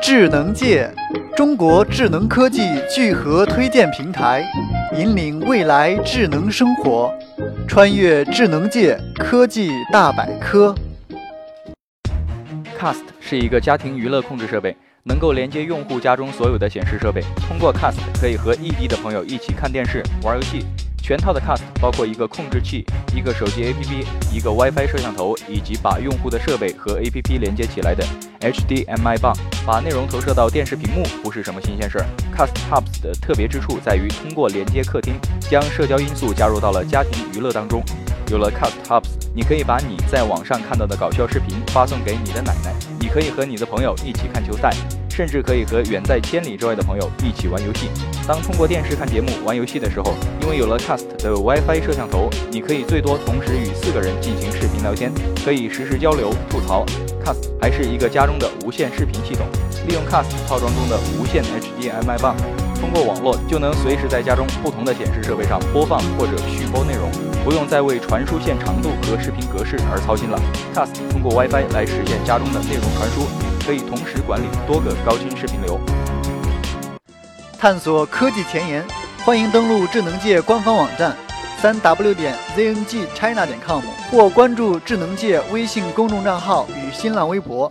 智能界，中国智能科技聚合推荐平台，引领未来智能生活，穿越智能界科技大百科。Cast 是一个家庭娱乐控制设备，能够连接用户家中所有的显示设备。通过 Cast 可以和异地的朋友一起看电视、玩游戏。全套的 Cast 包括一个控制器、一个手机 APP、一个 WiFi 摄像头，以及把用户的设备和 APP 连接起来的 HDMI 棒。把内容投射到电视屏幕不是什么新鲜事儿。Cast Hubs 的特别之处在于通过连接客厅，将社交因素加入到了家庭娱乐当中。有了 Cast Hubs，你可以把你在网上看到的搞笑视频发送给你的奶奶，你可以和你的朋友一起看球赛。甚至可以和远在千里之外的朋友一起玩游戏。当通过电视看节目、玩游戏的时候，因为有了 Cast 的 WiFi 摄像头，你可以最多同时与四个人进行视频聊天，可以实时交流、吐槽。Cast 还是一个家中的无线视频系统，利用 Cast 套装中的无线 HDMI 棒，通过网络就能随时在家中不同的显示设备上播放或者续播内容，不用再为传输线长度和视频格式而操心了。Cast 通过 WiFi 来实现家中的内容传输。可以同时管理多个高清视频流，探索科技前沿，欢迎登录智能界官方网站三 w 点 zngchina 点 com 或关注智能界微信公众账号与新浪微博。